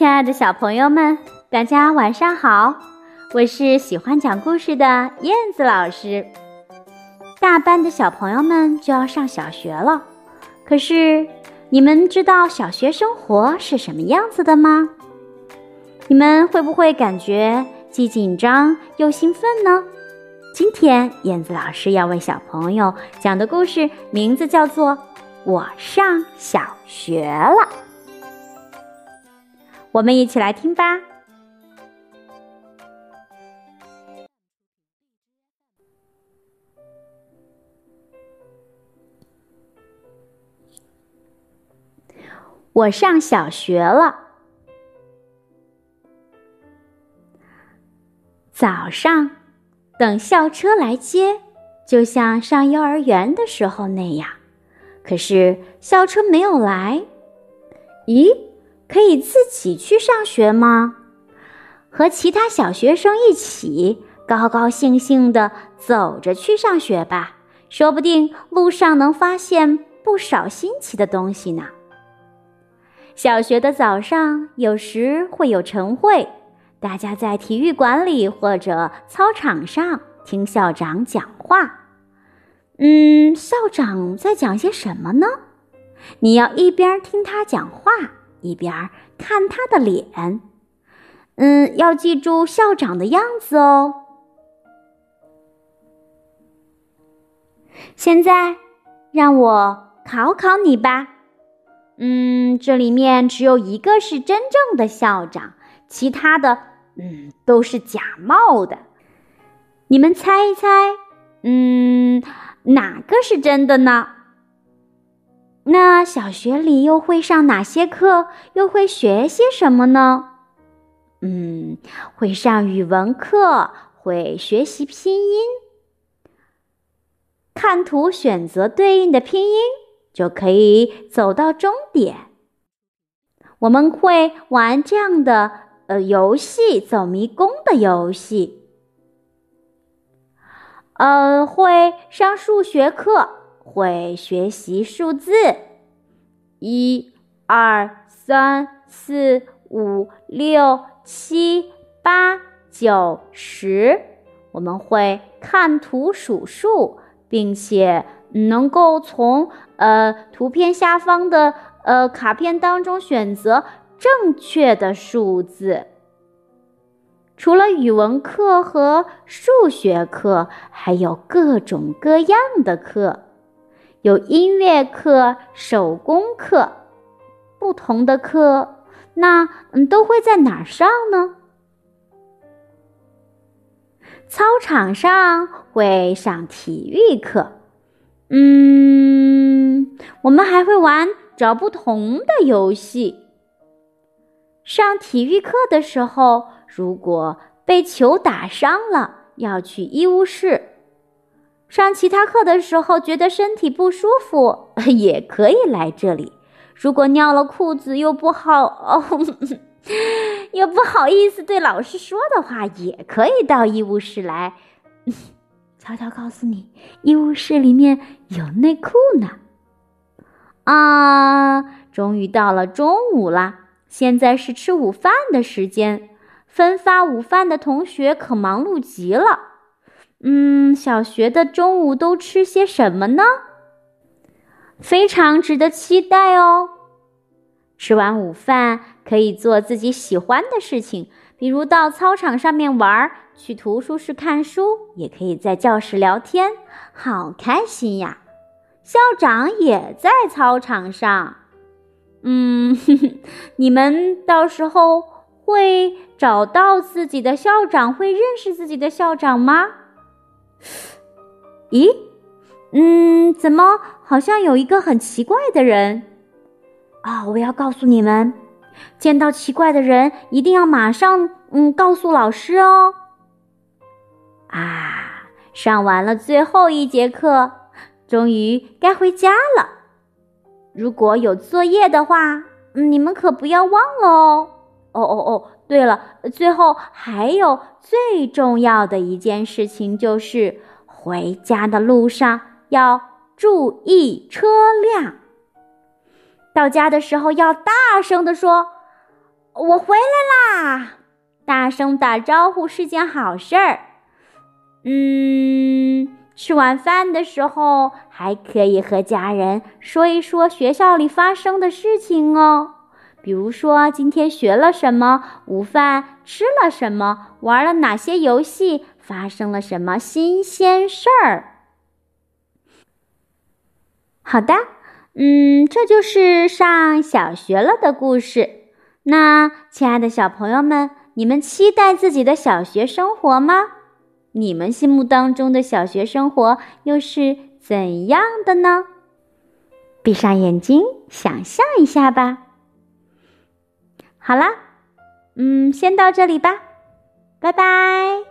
亲爱的小朋友们，大家晚上好！我是喜欢讲故事的燕子老师。大班的小朋友们就要上小学了，可是你们知道小学生活是什么样子的吗？你们会不会感觉既紧张又兴奋呢？今天燕子老师要为小朋友讲的故事名字叫做《我上小学了》。我们一起来听吧。我上小学了。早上等校车来接，就像上幼儿园的时候那样。可是校车没有来。咦？可以自己去上学吗？和其他小学生一起高高兴兴地走着去上学吧，说不定路上能发现不少新奇的东西呢。小学的早上有时会有晨会，大家在体育馆里或者操场上听校长讲话。嗯，校长在讲些什么呢？你要一边听他讲话。一边看他的脸，嗯，要记住校长的样子哦。现在让我考考你吧，嗯，这里面只有一个是真正的校长，其他的，嗯，都是假冒的。你们猜一猜，嗯，哪个是真的呢？那小学里又会上哪些课？又会学些什么呢？嗯，会上语文课，会学习拼音，看图选择对应的拼音，就可以走到终点。我们会玩这样的呃游戏，走迷宫的游戏。呃，会上数学课。会学习数字，一、二、三、四、五、六、七、八、九、十。我们会看图数数，并且能够从呃图片下方的呃卡片当中选择正确的数字。除了语文课和数学课，还有各种各样的课。有音乐课、手工课，不同的课，那嗯都会在哪儿上呢？操场上会上体育课，嗯，我们还会玩找不同的游戏。上体育课的时候，如果被球打伤了，要去医务室。上其他课的时候觉得身体不舒服，也可以来这里。如果尿了裤子又不好哦，又不好意思对老师说的话，也可以到医务室来。悄悄告诉你，医务室里面有内裤呢。啊，终于到了中午啦！现在是吃午饭的时间，分发午饭的同学可忙碌极了。嗯，小学的中午都吃些什么呢？非常值得期待哦！吃完午饭可以做自己喜欢的事情，比如到操场上面玩，去图书室看书，也可以在教室聊天，好开心呀！校长也在操场上。嗯，你们到时候会找到自己的校长，会认识自己的校长吗？咦，嗯，怎么好像有一个很奇怪的人啊？我要告诉你们，见到奇怪的人一定要马上嗯告诉老师哦。啊，上完了最后一节课，终于该回家了。如果有作业的话，你们可不要忘了哦。哦哦哦，对了，最后还有最重要的一件事情，就是回家的路上要注意车辆。到家的时候要大声的说：“我回来啦！大声打招呼是件好事儿。嗯，吃晚饭的时候还可以和家人说一说学校里发生的事情哦，比如说今天学了什么，午饭吃了什么，玩了哪些游戏，发生了什么新鲜事儿。好的，嗯，这就是上小学了的故事。那，亲爱的小朋友们，你们期待自己的小学生活吗？你们心目当中的小学生活又是怎样的呢？闭上眼睛，想象一下吧。好啦，嗯，先到这里吧，拜拜。